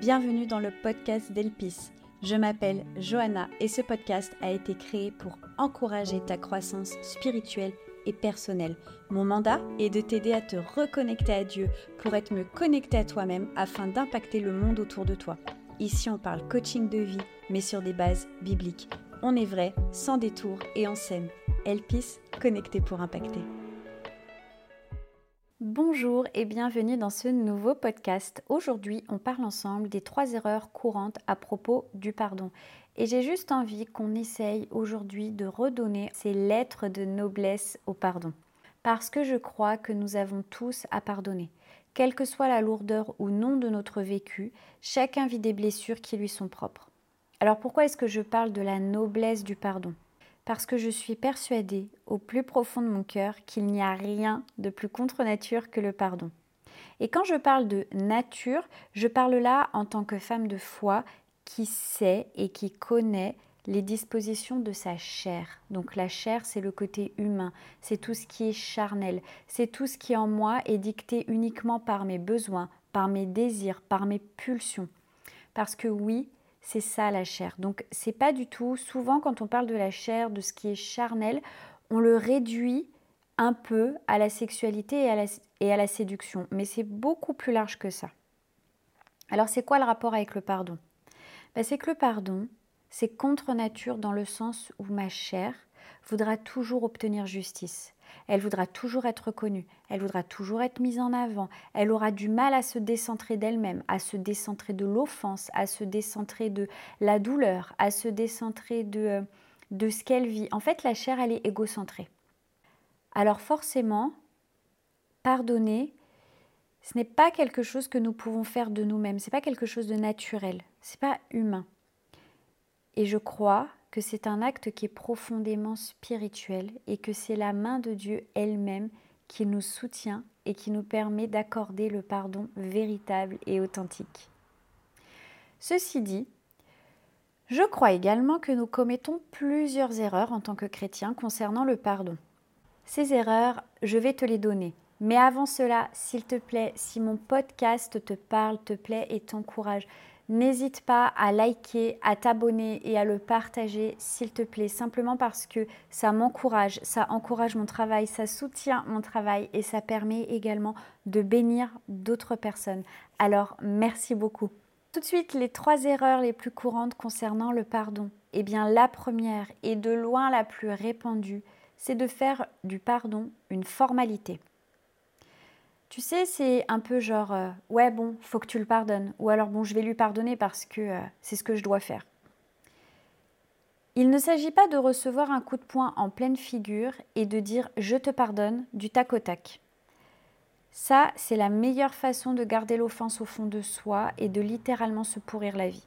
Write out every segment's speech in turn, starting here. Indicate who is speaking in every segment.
Speaker 1: Bienvenue dans le podcast d'Elpis. Je m'appelle Johanna et ce podcast a été créé pour encourager ta croissance spirituelle et personnelle. Mon mandat est de t'aider à te reconnecter à Dieu pour être mieux connecté à toi-même afin d'impacter le monde autour de toi. Ici, on parle coaching de vie, mais sur des bases bibliques. On est vrai, sans détour et en scène. Elpis, connecté pour impacter. Bonjour et bienvenue dans ce nouveau podcast. Aujourd'hui, on parle ensemble des trois erreurs courantes à propos du pardon. Et j'ai juste envie qu'on essaye aujourd'hui de redonner ces lettres de noblesse au pardon. Parce que je crois que nous avons tous à pardonner. Quelle que soit la lourdeur ou non de notre vécu, chacun vit des blessures qui lui sont propres. Alors pourquoi est-ce que je parle de la noblesse du pardon? Parce que je suis persuadée au plus profond de mon cœur qu'il n'y a rien de plus contre nature que le pardon. Et quand je parle de nature, je parle là en tant que femme de foi qui sait et qui connaît les dispositions de sa chair. Donc la chair, c'est le côté humain, c'est tout ce qui est charnel, c'est tout ce qui en moi est dicté uniquement par mes besoins, par mes désirs, par mes pulsions. Parce que oui, c'est ça la chair. Donc c'est pas du tout, souvent quand on parle de la chair, de ce qui est charnel, on le réduit un peu à la sexualité et à la, séduction. Mais c'est beaucoup plus large que ça. Alors c'est quoi le rapport avec le pardon? Ben, C'est que le pardon, c'est contre nature dans le sens où ma chair voudra toujours obtenir justice. Elle voudra toujours être connue, elle voudra toujours être mise en avant, elle aura du mal à se décentrer d'elle-même, à se décentrer de l'offense, à se décentrer de la douleur, à se décentrer de, euh, de ce qu'elle vit. En fait, la chair, elle est égocentrée. Alors forcément, pardonner, ce n'est pas quelque chose que nous pouvons faire de nous-mêmes, ce n'est pas quelque chose de naturel, ce n'est pas humain. Et je crois que c'est un acte qui est profondément spirituel et que c'est la main de Dieu elle-même qui nous soutient et qui nous permet d'accorder le pardon véritable et authentique. Ceci dit, je crois également que nous commettons plusieurs erreurs en tant que chrétiens concernant le pardon. Ces erreurs, je vais te les donner. Mais avant cela, s'il te plaît, si mon podcast te parle, te plaît et t'encourage, N'hésite pas à liker, à t'abonner et à le partager, s'il te plaît, simplement parce que ça m'encourage, ça encourage mon travail, ça soutient mon travail et ça permet également de bénir d'autres personnes. Alors, merci beaucoup. Tout de suite, les trois erreurs les plus courantes concernant le pardon. Eh bien, la première et de loin la plus répandue, c'est de faire du pardon une formalité. Tu sais, c'est un peu genre euh, ouais bon, faut que tu le pardonnes ou alors bon, je vais lui pardonner parce que euh, c'est ce que je dois faire. Il ne s'agit pas de recevoir un coup de poing en pleine figure et de dire je te pardonne du tac au tac. Ça, c'est la meilleure façon de garder l'offense au fond de soi et de littéralement se pourrir la vie.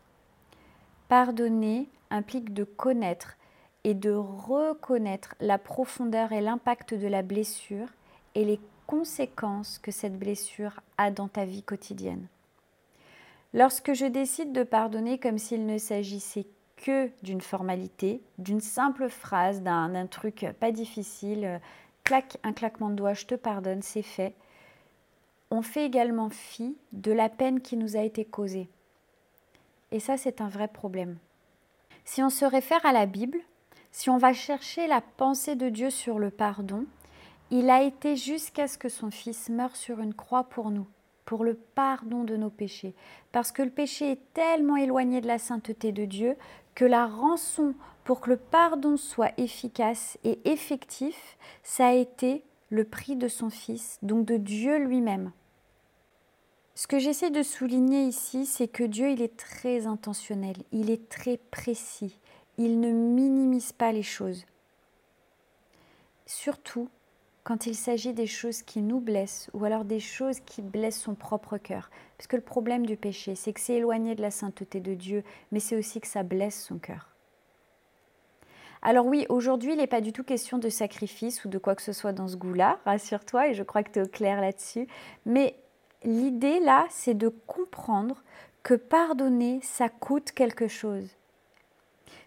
Speaker 1: Pardonner implique de connaître et de reconnaître la profondeur et l'impact de la blessure et les conséquences que cette blessure a dans ta vie quotidienne. Lorsque je décide de pardonner comme s'il ne s'agissait que d'une formalité, d'une simple phrase, d'un truc pas difficile, clac, un claquement de doigts, je te pardonne, c'est fait, on fait également fi de la peine qui nous a été causée. Et ça, c'est un vrai problème. Si on se réfère à la Bible, si on va chercher la pensée de Dieu sur le pardon, il a été jusqu'à ce que son Fils meure sur une croix pour nous, pour le pardon de nos péchés. Parce que le péché est tellement éloigné de la sainteté de Dieu que la rançon pour que le pardon soit efficace et effectif, ça a été le prix de son Fils, donc de Dieu lui-même. Ce que j'essaie de souligner ici, c'est que Dieu, il est très intentionnel, il est très précis, il ne minimise pas les choses. Surtout, quand il s'agit des choses qui nous blessent ou alors des choses qui blessent son propre cœur. Parce que le problème du péché, c'est que c'est éloigné de la sainteté de Dieu, mais c'est aussi que ça blesse son cœur. Alors oui, aujourd'hui, il n'est pas du tout question de sacrifice ou de quoi que ce soit dans ce goût-là, rassure-toi, et je crois que tu es au clair là-dessus. Mais l'idée là, c'est de comprendre que pardonner, ça coûte quelque chose.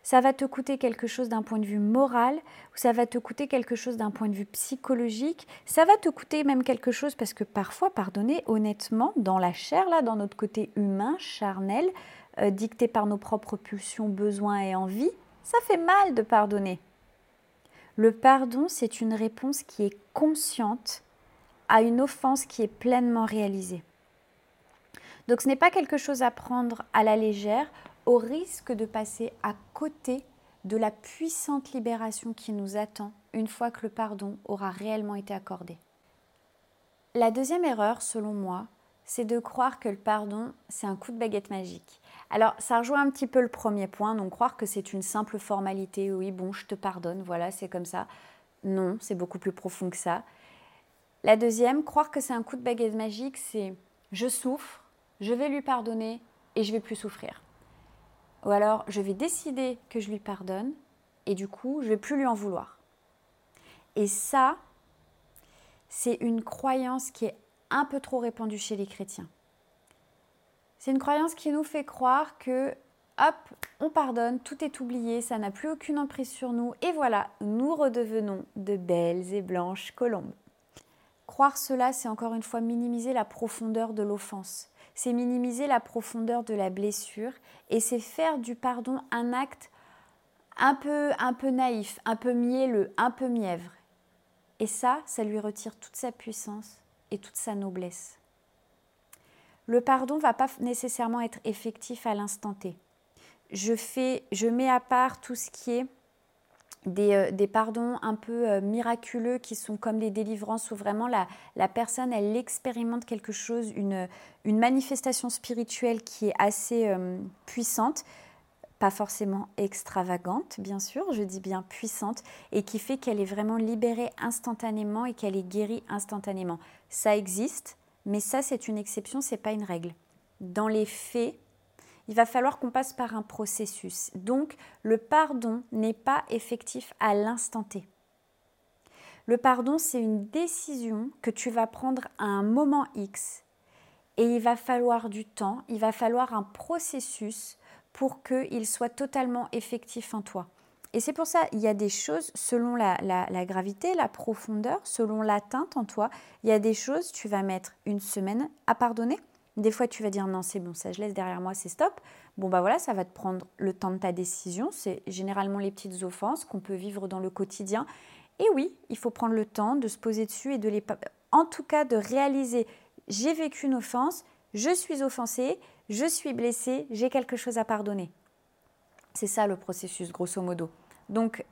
Speaker 1: Ça va te coûter quelque chose d'un point de vue moral, ou ça va te coûter quelque chose d'un point de vue psychologique, ça va te coûter même quelque chose parce que parfois, pardonner honnêtement, dans la chair, là, dans notre côté humain, charnel, euh, dicté par nos propres pulsions, besoins et envies, ça fait mal de pardonner. Le pardon, c'est une réponse qui est consciente à une offense qui est pleinement réalisée. Donc ce n'est pas quelque chose à prendre à la légère au risque de passer à côté de la puissante libération qui nous attend une fois que le pardon aura réellement été accordé. La deuxième erreur, selon moi, c'est de croire que le pardon, c'est un coup de baguette magique. Alors, ça rejoint un petit peu le premier point, donc croire que c'est une simple formalité, oui, bon, je te pardonne, voilà, c'est comme ça. Non, c'est beaucoup plus profond que ça. La deuxième, croire que c'est un coup de baguette magique, c'est je souffre, je vais lui pardonner et je vais plus souffrir. Ou alors, je vais décider que je lui pardonne et du coup, je vais plus lui en vouloir. Et ça, c'est une croyance qui est un peu trop répandue chez les chrétiens. C'est une croyance qui nous fait croire que, hop, on pardonne, tout est oublié, ça n'a plus aucune emprise sur nous, et voilà, nous redevenons de belles et blanches colombes. Croire cela, c'est encore une fois minimiser la profondeur de l'offense c'est minimiser la profondeur de la blessure et c'est faire du pardon un acte un peu, un peu naïf, un peu mielleux, un peu mièvre. Et ça, ça lui retire toute sa puissance et toute sa noblesse. Le pardon va pas nécessairement être effectif à l'instant T. Je fais, je mets à part tout ce qui est euh, des, pardons un peu euh, miraculeux qui sont comme des délivrances où vraiment la, la personne, elle expérimente quelque chose, une, une, manifestation spirituelle qui est assez euh, puissante, pas forcément extravagante, bien sûr, je dis bien puissante, et qui fait qu'elle est vraiment libérée instantanément et qu'elle est guérie instantanément. Ça existe, mais ça, c'est une exception, c'est pas une règle. Dans les faits, il va falloir qu'on passe par un processus. Donc, le pardon n'est pas effectif à l'instant T. Le pardon, c'est une décision que tu vas prendre à un moment X. Et il va falloir du temps, il va falloir un processus pour qu'il soit totalement effectif en toi. Et c'est pour ça, il y a des choses, selon la, la, gravité, la profondeur, selon l'atteinte en toi, il y a des choses, tu vas mettre une semaine à pardonner, des fois, tu vas dire non, c'est bon, ça je laisse derrière moi, c'est stop. Bon, bah voilà, ça va te prendre le temps de ta décision. C'est généralement les petites offenses qu'on peut vivre dans le quotidien. Et oui, il faut prendre le temps de se poser dessus et de les. En tout cas, de réaliser j'ai vécu une offense, je suis offensée, je suis blessée, j'ai quelque chose à pardonner. C'est ça le processus, grosso modo. Donc,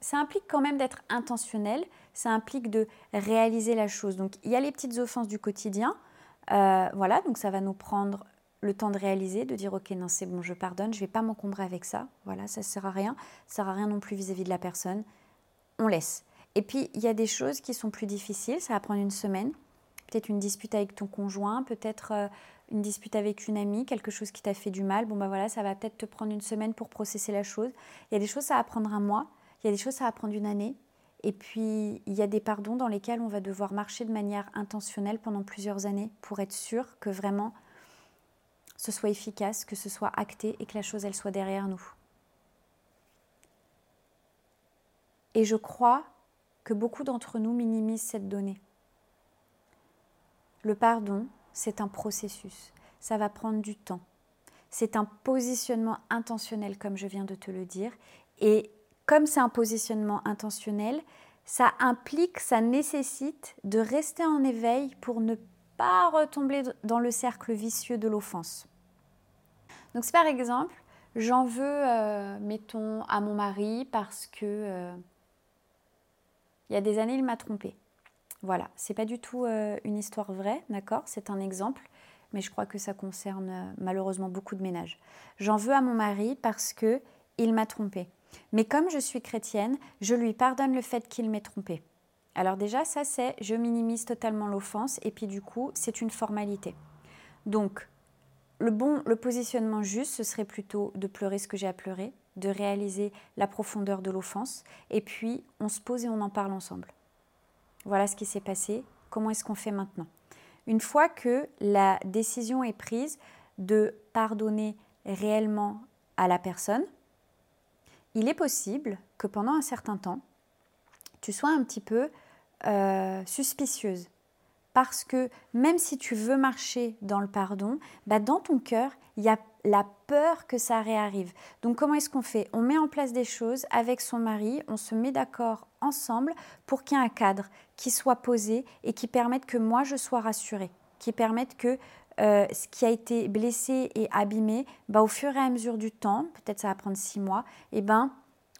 Speaker 1: ça implique quand même d'être intentionnel, ça implique de réaliser la chose. Donc, il y a les petites offenses du quotidien euh, voilà, donc ça va nous prendre le temps de réaliser, de dire ok non c'est bon, je pardonne, je ne vais pas m'encombrer avec ça. Voilà, ça ne sert à rien. Ça sert à rien non plus vis-à-vis de la personne. On laisse. Et puis il y a des choses qui sont plus difficiles, ça va prendre une semaine. Peut-être une dispute avec ton conjoint, peut-être euh, une dispute avec une amie, quelque chose qui t'a fait du mal. Bon bah voilà, ça va peut-être te prendre une semaine pour processer la chose. Il y a des choses ça va prendre un mois, il y a des choses ça va prendre une année. Et puis, il y a des pardons dans lesquels on va devoir marcher de manière intentionnelle pendant plusieurs années pour être sûr que vraiment ce soit efficace, que ce soit acté et que la chose, elle soit derrière nous. Et je crois que beaucoup d'entre nous minimisent cette donnée. Le pardon, c'est un processus. Ça va prendre du temps. C'est un positionnement intentionnel, comme je viens de te le dire. Et comme c'est un positionnement intentionnel, ça implique, ça nécessite de rester en éveil pour ne pas retomber dans le cercle vicieux de l'offense. Donc si par exemple, j'en veux, euh, mettons, à mon mari parce que euh, il y a des années, il m'a trompé. Voilà, c'est pas du tout euh, une histoire vraie, d'accord? C'est un exemple, mais je crois que ça concerne malheureusement beaucoup de ménages. J'en veux à mon mari parce que il m'a trompé. Mais comme je suis chrétienne, je lui pardonne le fait qu'il m'ait trompé. Alors déjà, ça c'est, je minimise totalement l'offense et puis du coup, c'est une formalité. Donc, le bon, le positionnement juste, ce serait plutôt de pleurer ce que j'ai à pleurer, de réaliser la profondeur de l'offense, et puis on se pose et on en parle ensemble. Voilà ce qui s'est passé, comment est-ce qu'on fait maintenant Une fois que la décision est prise de pardonner réellement à la personne, il est possible que pendant un certain temps, tu sois un petit peu euh, suspicieuse. Parce que même si tu veux marcher dans le pardon, bah dans ton cœur, il y a la peur que ça réarrive. Donc comment est-ce qu'on fait? On met en place des choses avec son mari, on se met d'accord ensemble pour qu'il y ait un cadre qui soit posé et qui permette que moi je sois rassurée, qui permette que euh, ce qui a été blessé et abîmé, bah, au fur et à mesure du temps, peut-être ça va prendre six mois, et eh ben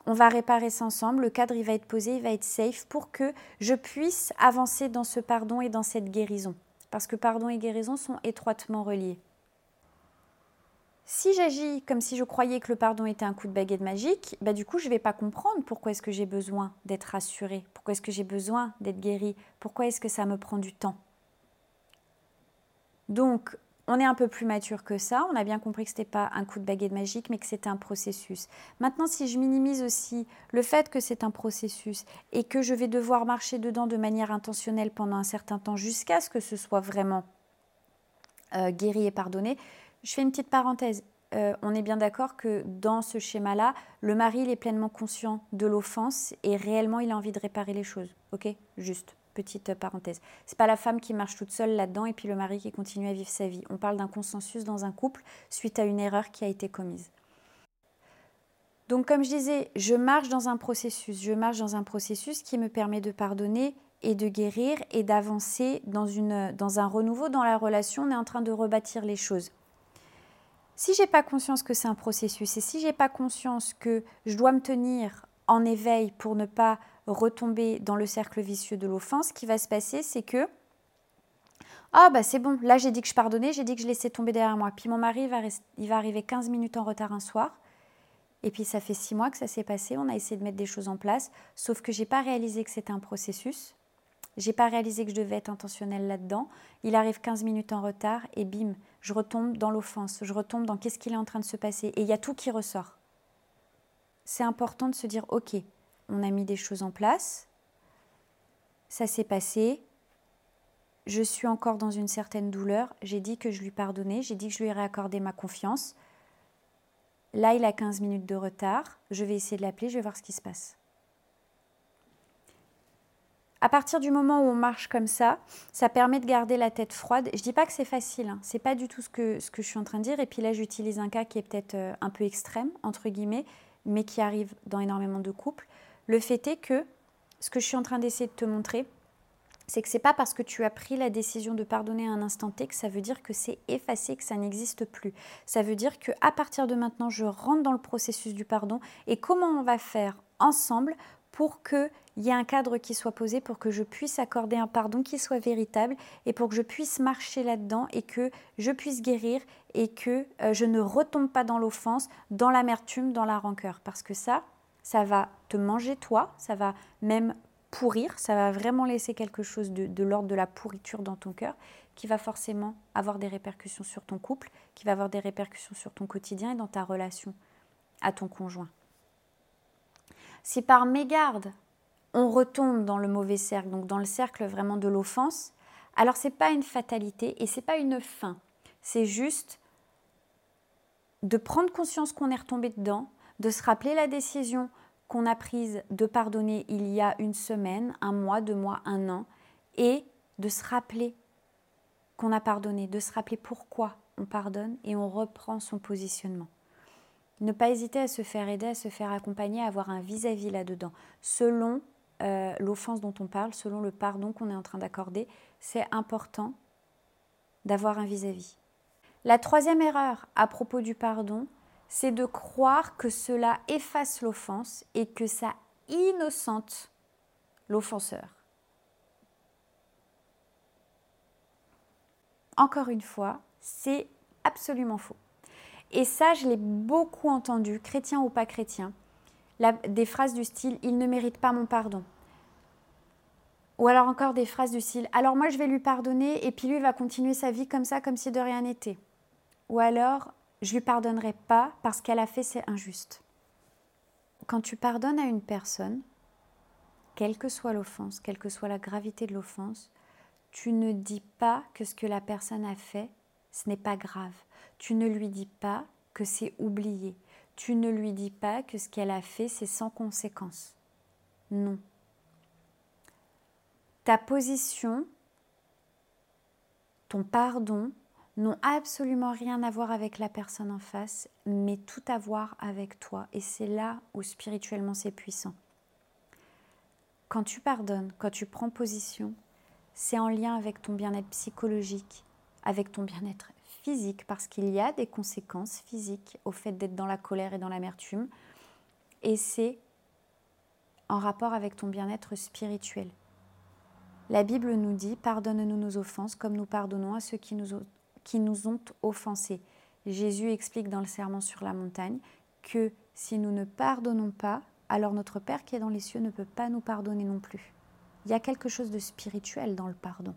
Speaker 1: on va réparer ça ensemble, le cadre il va être posé, il va être safe pour que je puisse avancer dans ce pardon et dans cette guérison. Parce que pardon et guérison sont étroitement reliés. Si j'agis comme si je croyais que le pardon était un coup de baguette magique, bah du coup je ne vais pas comprendre pourquoi est-ce que j'ai besoin d'être rassurée, pourquoi est-ce que j'ai besoin d'être guérie, pourquoi est-ce que ça me prend du temps. Donc on est un peu plus mature que ça. On a bien compris que ce n'était pas un coup de baguette magique, mais que c'était un processus. Maintenant, si je minimise aussi le fait que c'est un processus et que je vais devoir marcher dedans de manière intentionnelle pendant un certain temps jusqu'à ce que ce soit vraiment euh, guéri et pardonné, je fais une petite parenthèse. Euh, on est bien d'accord que dans ce schéma-là, le mari est pleinement conscient de l'offense et réellement il a envie de réparer les choses. Ok? Juste. Petite parenthèse. C'est pas la femme qui marche toute seule là-dedans et puis le mari qui continue à vivre sa vie. On parle d'un consensus dans un couple suite à une erreur qui a été commise. Donc comme je disais, je marche dans un processus, je marche dans un processus qui me permet de pardonner et de guérir et d'avancer dans, dans un renouveau dans la relation. On est en train de rebâtir les choses. Si j'ai pas conscience que c'est un processus et si j'ai pas conscience que je dois me tenir en éveil pour ne pas retomber dans le cercle vicieux de l'offense, ce qui va se passer, c'est que ah bah c'est bon, là j'ai dit que je pardonnais, j'ai dit que je laissais tomber derrière moi. Puis mon mari va, il va arriver 15 minutes en retard un soir. Et puis ça fait six mois que ça s'est passé, on a essayé de mettre des choses en place, sauf que j'ai pas réalisé que c'était un processus. J'ai pas réalisé que je devais être intentionnelle là-dedans. Il arrive 15 minutes en retard et bim, je retombe dans l'offense, je retombe dans qu'est-ce qu'il est en train de se passer et il y a tout qui ressort. C'est important de se dire OK, on a mis des choses en place, ça s'est passé, je suis encore dans une certaine douleur, j'ai dit que je lui pardonnais, j'ai dit que je lui accordé ma confiance. Là, il a 15 minutes de retard, je vais essayer de l'appeler, je vais voir ce qui se passe. À partir du moment où on marche comme ça, ça permet de garder la tête froide. Je ne dis pas que c'est facile, hein. c'est pas du tout ce que, ce que je suis en train de dire. Et puis là, j'utilise un cas qui est peut-être euh, un peu extrême, entre guillemets, mais qui arrive dans énormément de couples. Le fait est que ce que je suis en train d'essayer de te montrer, c'est que c'est pas parce que tu as pris la décision de pardonner à un instant T que ça veut dire que c'est effacé, que ça n'existe plus. Ça veut dire que à partir de maintenant, je rentre dans le processus du pardon et comment on va faire ensemble pour qu'il y ait un cadre qui soit posé, pour que je puisse accorder un pardon qui soit véritable et pour que je puisse marcher là-dedans et que je puisse guérir et que euh, je ne retombe pas dans l'offense, dans l'amertume, dans la rancœur. Parce que ça, ça va te manger toi, ça va même pourrir, ça va vraiment laisser quelque chose de, l'ordre de la pourriture dans ton cœur qui va forcément avoir des répercussions sur ton couple, qui va avoir des répercussions sur ton quotidien et dans ta relation à ton conjoint. Si par mégarde, on retombe dans le mauvais cercle, donc dans le cercle vraiment de l'offense, alors c'est pas une fatalité et c'est pas une fin. C'est juste de prendre conscience qu'on est retombé dedans, de se rappeler la décision qu'on a prise de pardonner il y a une semaine, un mois, deux mois, un an, et de se rappeler qu'on a pardonné, de se rappeler pourquoi on pardonne et on reprend son positionnement. Ne pas hésiter à se faire aider, à se faire accompagner, à avoir un vis-à-vis là-dedans. Selon euh, l'offense dont on parle, selon le pardon qu'on est en train d'accorder, c'est important d'avoir un vis à -vis. La troisième erreur à propos du pardon, c'est de croire que cela efface l'offense et que ça innocente l'offenseur. Encore une fois, c'est absolument faux. Et ça, je l'ai beaucoup entendu, chrétien ou pas chrétien, des phrases du style ⁇ il ne mérite pas mon pardon ⁇ ou alors encore des phrases du style ⁇ alors moi je vais lui pardonner et puis lui va continuer sa vie comme ça, comme si de rien n'était ⁇ ou alors je lui pardonnerai pas parce qu'elle a fait c'est injuste. Quand tu pardonnes à une personne, quelle que soit l'offense, quelle que soit la gravité de l'offense, tu ne dis pas que ce que la personne a fait, ce n'est pas grave. Tu ne lui dis pas que c'est oublié. tu ne lui dis pas que ce qu'elle a fait, c'est sans conséquence. Non. Ta position, ton pardon, n'ont absolument rien à voir avec la personne en face, mais tout à voir avec toi. Et c'est là où spirituellement c'est puissant. Quand tu pardonnes, quand tu prends position, c'est en lien avec ton bien-être psychologique, avec ton bien-être physique, parce qu'il y a des conséquences physiques au fait d'être dans la colère et dans l'amertume. Et c'est en rapport avec ton bien-être spirituel. La Bible nous dit, pardonne-nous nos offenses comme nous pardonnons à ceux qui nous ont qui nous ont offensés. Jésus explique dans le Serment sur la montagne que si nous ne pardonnons pas, alors notre Père qui est dans les cieux ne peut pas nous pardonner non plus. Il y a quelque chose de spirituel dans le pardon.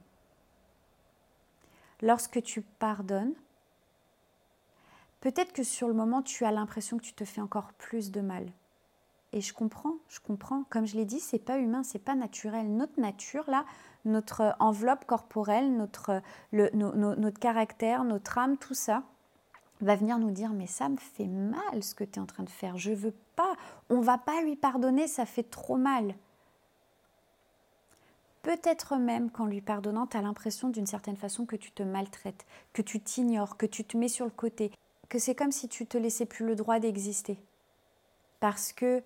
Speaker 1: Lorsque tu pardonnes, peut-être que sur le moment tu as l'impression que tu te fais encore plus de mal. Et je comprends, je comprends. Comme je l'ai dit, c'est pas humain, c'est pas naturel. Notre nature, là, notre enveloppe corporelle, notre, le, notre caractère, notre âme, tout ça, va venir nous dire mais ça me fait mal ce que tu es en train de faire, je veux pas, on va pas lui pardonner, ça fait trop mal. Peut-être même qu'en lui pardonnant, tu as l'impression d'une certaine façon que tu te maltraites, que tu t'ignores, que tu te mets sur le côté, que c'est comme si tu te laissais plus le droit d'exister. Parce que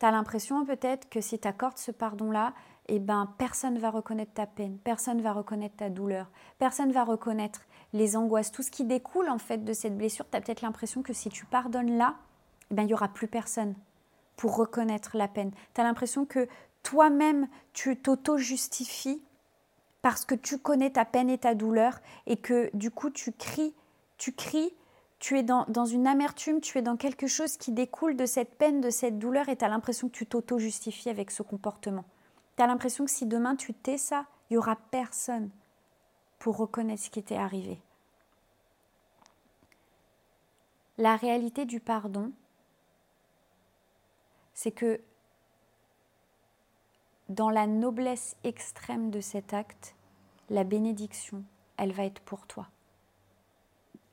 Speaker 1: tu as l'impression peut-être que si tu accordes ce pardon-là, eh ben, personne ne va reconnaître ta peine, personne ne va reconnaître ta douleur, personne ne va reconnaître les angoisses, tout ce qui découle en fait de cette blessure. Tu as peut-être l'impression que si tu pardonnes là, eh ben, il n'y aura plus personne pour reconnaître la peine. Tu as l'impression que toi-même, tu t'auto-justifies parce que tu connais ta peine et ta douleur et que du coup, tu cries, tu cries tu es dans, une amertume, tu es dans quelque chose qui découle de cette peine, de cette douleur, et tu as l'impression que tu t'auto-justifies avec ce comportement. Tu as l'impression que si demain tu tais ça, il n'y aura personne pour reconnaître ce qui t'est arrivé. La réalité du pardon, c'est que dans la noblesse extrême de cet acte, la bénédiction, elle va être pour toi.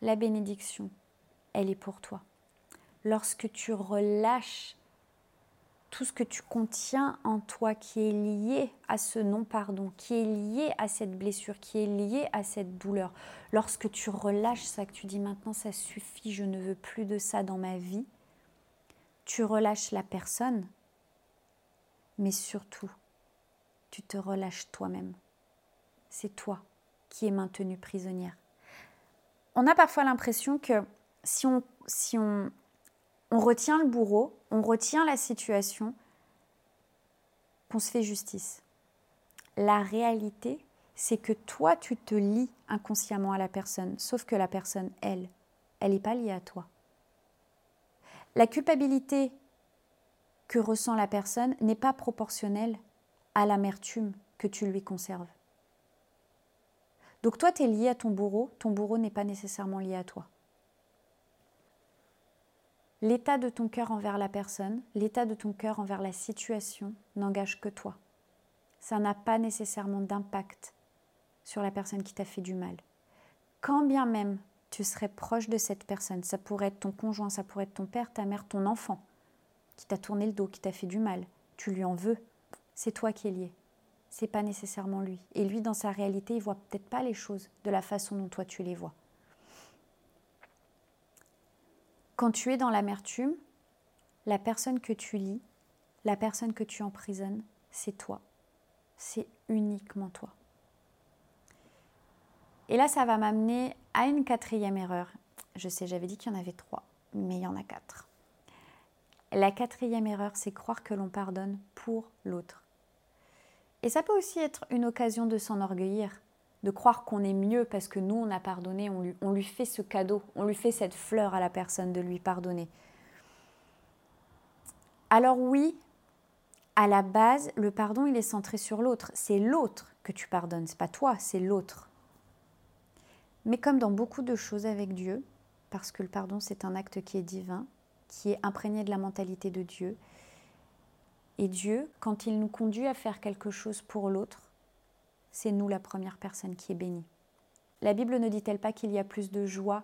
Speaker 1: La bénédiction, elle est pour toi. Lorsque tu relâches tout ce que tu contiens en toi qui est lié à ce non-pardon, qui est lié à cette blessure, qui est lié à cette douleur. Lorsque tu relâches ça, que tu dis maintenant ça suffit, je ne veux plus de ça dans ma vie, tu relâches la personne, mais surtout, tu te relâches toi-même. C'est toi qui es maintenue prisonnière. On a parfois l'impression que si on, retient le bourreau, on retient la situation, qu'on se fait justice. La réalité, c'est que toi, tu te lis inconsciemment à la personne, sauf que la personne, elle, elle n'est pas liée à toi. La culpabilité que ressent la personne n'est pas proportionnelle à l'amertume que tu lui conserves. Donc toi, tu es lié à ton bourreau, ton bourreau n'est pas nécessairement lié à toi. L'état de ton cœur envers la personne, l'état de ton cœur envers la situation n'engage que toi. Ça n'a pas nécessairement d'impact sur la personne qui t'a fait du mal. Quand bien même tu serais proche de cette personne, ça pourrait être ton conjoint, ça pourrait être ton père, ta mère, ton enfant, qui t'a tourné le dos, qui t'a fait du mal, tu lui en veux, c'est toi qui es lié. C'est pas nécessairement lui. Et lui, dans sa réalité, il voit peut-être pas les choses de la façon dont toi tu les vois. Quand tu es dans l'amertume, la personne que tu lis, la personne que tu emprisonnes, c'est toi. C'est uniquement toi. Et là, ça va m'amener à une quatrième erreur. Je sais, j'avais dit qu'il y en avait trois, mais il y en a quatre. La quatrième erreur, c'est croire que l'on pardonne pour l'autre. Et ça peut aussi être une occasion de s'enorgueillir de croire qu'on est mieux parce que nous, on a pardonné, on lui, fait ce cadeau, on lui fait cette fleur à la personne de lui pardonner. Alors oui, à la base, le pardon, il est centré sur l'autre. C'est l'autre que tu pardonnes, c'est pas toi, c'est l'autre. Mais comme dans beaucoup de choses avec Dieu, parce que le pardon, c'est un acte qui est divin, qui est imprégné de la mentalité de Dieu, et Dieu, quand il nous conduit à faire quelque chose pour l'autre, c'est nous la première personne qui est bénie. La Bible ne dit-elle pas qu'il y a plus de joie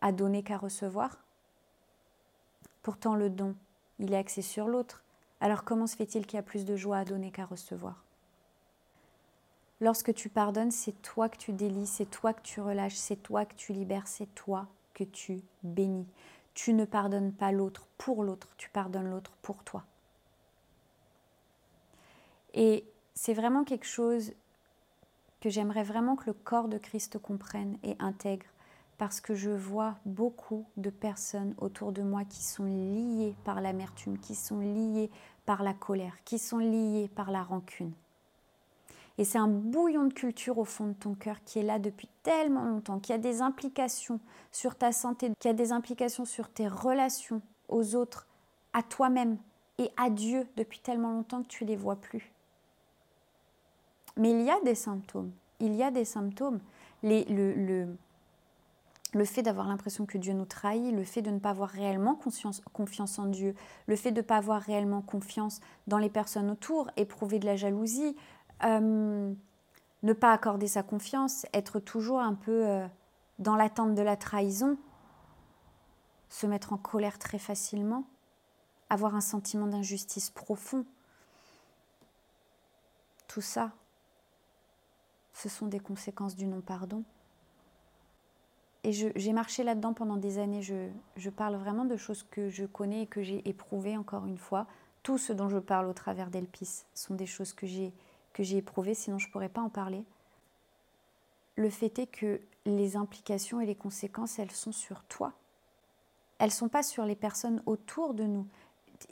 Speaker 1: à donner qu'à recevoir? Pourtant le don, il est axé sur l'autre. Alors comment se fait-il qu'il y a plus de joie à donner qu'à recevoir? Lorsque tu pardonnes, c'est toi que tu délies, c'est toi que tu relâches, c'est toi que tu libères, c'est toi que tu bénis. Tu ne pardonnes pas l'autre pour l'autre, tu pardonnes l'autre pour toi. Et c'est vraiment quelque chose que j'aimerais vraiment que le corps de Christ comprenne et intègre, parce que je vois beaucoup de personnes autour de moi qui sont liées par l'amertume, qui sont liées par la colère, qui sont liées par la rancune. Et c'est un bouillon de culture au fond de ton cœur qui est là depuis tellement longtemps, qui a des implications sur ta santé, qui a des implications sur tes relations aux autres, à toi-même et à Dieu depuis tellement longtemps que tu ne les vois plus. Mais il y a des symptômes. Il y a des symptômes. Les, le, le, le fait d'avoir l'impression que Dieu nous trahit, le fait de ne pas avoir réellement confiance en Dieu, le fait de ne pas avoir réellement confiance dans les personnes autour, éprouver de la jalousie, euh, ne pas accorder sa confiance, être toujours un peu euh, dans l'attente de la trahison, se mettre en colère très facilement, avoir un sentiment d'injustice profond. Tout ça, ce sont des conséquences du non-pardon. Et j'ai marché là-dedans pendant des années. Je, je, parle vraiment de choses que je connais et que j'ai éprouvées encore une fois. Tout ce dont je parle au travers d'Elpis sont des choses que j'ai que j'ai éprouvées, sinon je ne pourrais pas en parler. Le fait est que les implications et les conséquences, elles sont sur toi. Elles ne sont pas sur les personnes autour de nous.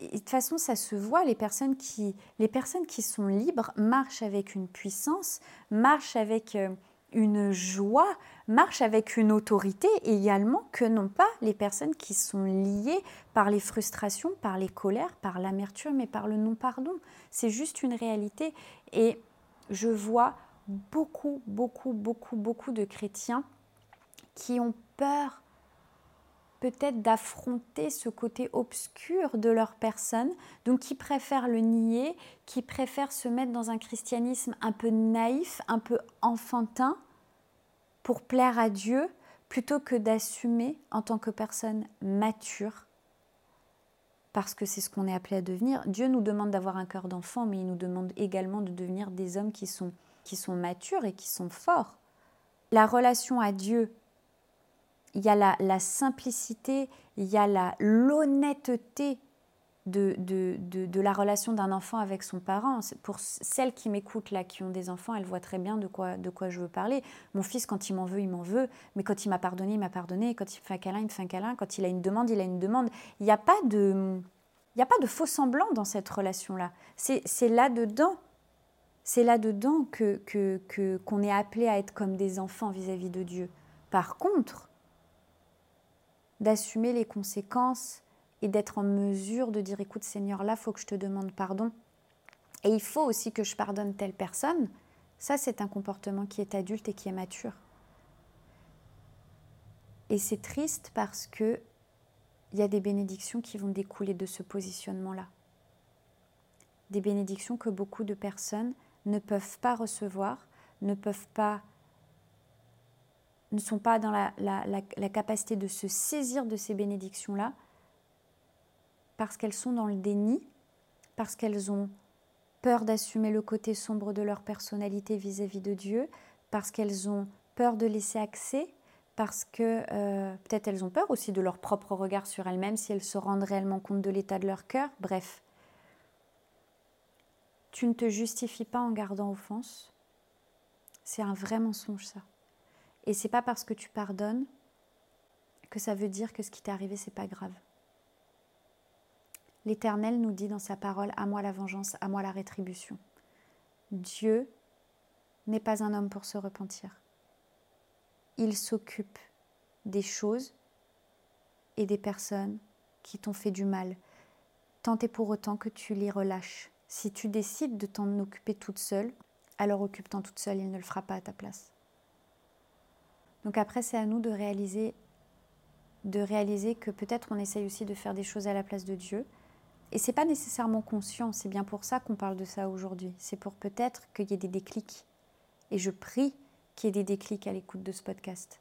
Speaker 1: De toute façon, ça se voit, les personnes, qui, les personnes qui sont libres marchent avec une puissance, marchent avec euh, une joie, marchent avec une autorité également que non pas les personnes qui sont liées par les frustrations, par les colères, par l'amertume et par le non-pardon. C'est juste une réalité. Et je vois beaucoup, beaucoup, beaucoup, beaucoup de chrétiens qui ont peur peut-être d'affronter ce côté obscur de leur personne, donc qui préfèrent le nier, qui préfèrent se mettre dans un christianisme un peu naïf, un peu enfantin, pour plaire à Dieu, plutôt que d'assumer en tant que personne mature parce que c'est ce qu'on est appelé à devenir. Dieu nous demande d'avoir un cœur d'enfant, mais il nous demande également de devenir des hommes qui sont, qui sont matures et qui sont forts. La relation à Dieu, il y a la, la simplicité, il y a l'honnêteté de, de, de, la relation d'un enfant avec son parent. Pour celles qui m'écoutent là, qui ont des enfants, elles voient très bien de quoi, de quoi je veux parler. Mon fils, quand il m'en veut, il m'en veut. Mais quand il m'a pardonné, il m'a pardonné. Quand il me fait un câlin, il me fait un câlin. Quand il a une demande, il a une demande. Il n'y a pas de... Il a pas de faux semblant dans cette relation-là. C'est là-dedans, c'est là-dedans que qu'on est appelé à être comme des enfants vis-à-vis -vis de Dieu. Par contre, d'assumer les conséquences et d'être en mesure de dire écoute Seigneur, là, faut que je te demande pardon. Et il faut aussi que je pardonne telle personne. Ça, c'est un comportement qui est adulte et qui est mature. Et c'est triste parce que il y a des bénédictions qui vont découler de ce positionnement-là. Des bénédictions que beaucoup de personnes ne peuvent pas recevoir, ne peuvent pas ne sont pas dans la, capacité de se saisir de ces bénédictions-là parce qu'elles sont dans le déni, parce qu'elles ont peur d'assumer le côté sombre de leur personnalité vis-à-vis de Dieu, parce qu'elles ont peur de laisser accès, parce que euh, peut-être elles ont peur aussi de leur propre regard sur elles-mêmes si elles se rendent réellement compte de l'état de leur cœur. Bref, tu ne te justifies pas en gardant offense. C'est un vrai mensonge ça. Et c'est pas parce que tu pardonnes que ça veut dire que ce qui t'est arrivé c'est pas grave. L'Éternel nous dit dans sa parole, à moi la vengeance, à moi la rétribution. Dieu n'est pas un homme pour se repentir. Il s'occupe des choses et des personnes qui t'ont fait du mal, tant et pour autant que tu les relâches. Si tu décides de t'en occuper toute seule, alors occupe-t'en toute seule, il ne le fera pas à ta place. Donc après, c'est à nous de réaliser, de réaliser que peut-être on essaye aussi de faire des choses à la place de Dieu, et c'est pas nécessairement conscient, c'est bien pour ça qu'on parle de ça aujourd'hui. C'est pour peut-être qu'il y ait des déclics. Et je prie qu'il y ait des déclics à l'écoute de ce podcast.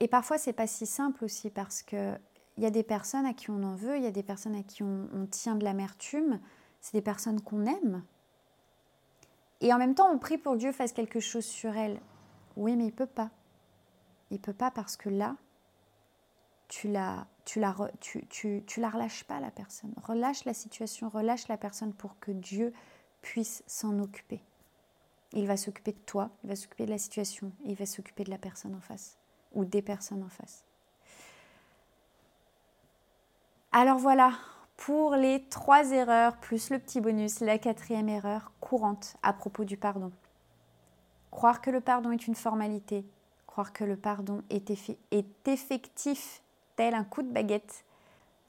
Speaker 1: Et parfois c'est pas si simple aussi parce que il y a des personnes à qui on en veut, il y a des personnes à qui on, tient de l'amertume, c'est des personnes qu'on aime. Et en même temps, on prie pour que Dieu fasse quelque chose sur elles. Oui, mais il peut pas. Il peut pas parce que là, tu la, tu la, tu, tu, tu la relâches pas la personne. Relâche la situation, relâche la personne pour que Dieu puisse s'en occuper. Il va s'occuper de toi, il va s'occuper de la situation, il va s'occuper de la personne en face ou des personnes en face. Alors voilà, pour les trois erreurs plus le petit bonus, la quatrième erreur courante à propos du pardon. Croire que le pardon est une formalité, croire que le pardon est, effectif tel un coup de baguette.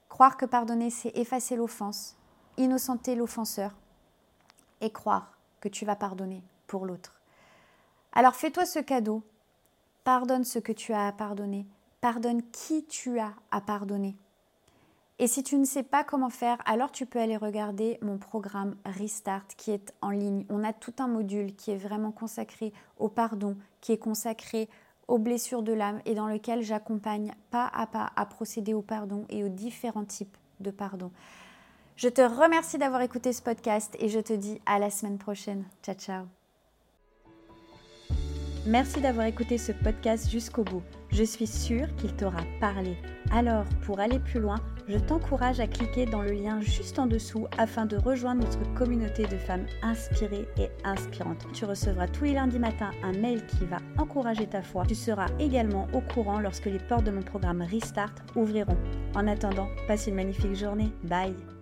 Speaker 1: Croire que pardonner, c'est effacer l'offense, innocenter l'offenseur, et croire que tu vas pardonner pour l'autre. Alors fais-toi ce cadeau, pardonne ce que tu as à pardonner, pardonne qui tu as à pardonner. Et si tu ne sais pas comment faire, alors tu peux aller regarder mon programme Restart qui est en ligne. On a tout un module qui est vraiment consacré au pardon, qui est consacré aux blessures de l'âme et dans lequel j'accompagne pas à pas à procéder au pardon et aux différents types de pardon. Je te remercie d'avoir écouté ce podcast et je te dis à la semaine prochaine. Ciao ciao. Merci d'avoir écouté ce podcast jusqu'au bout. Je suis sûre qu'il t'aura parlé. Alors, pour aller plus loin, je t'encourage à cliquer dans le lien juste en dessous afin de rejoindre notre communauté de femmes inspirées et inspirantes. Tu recevras tous les lundis matins un mail qui va encourager ta foi. Tu seras également au courant lorsque les portes de mon programme Restart ouvriront. En attendant, passe une magnifique journée. Bye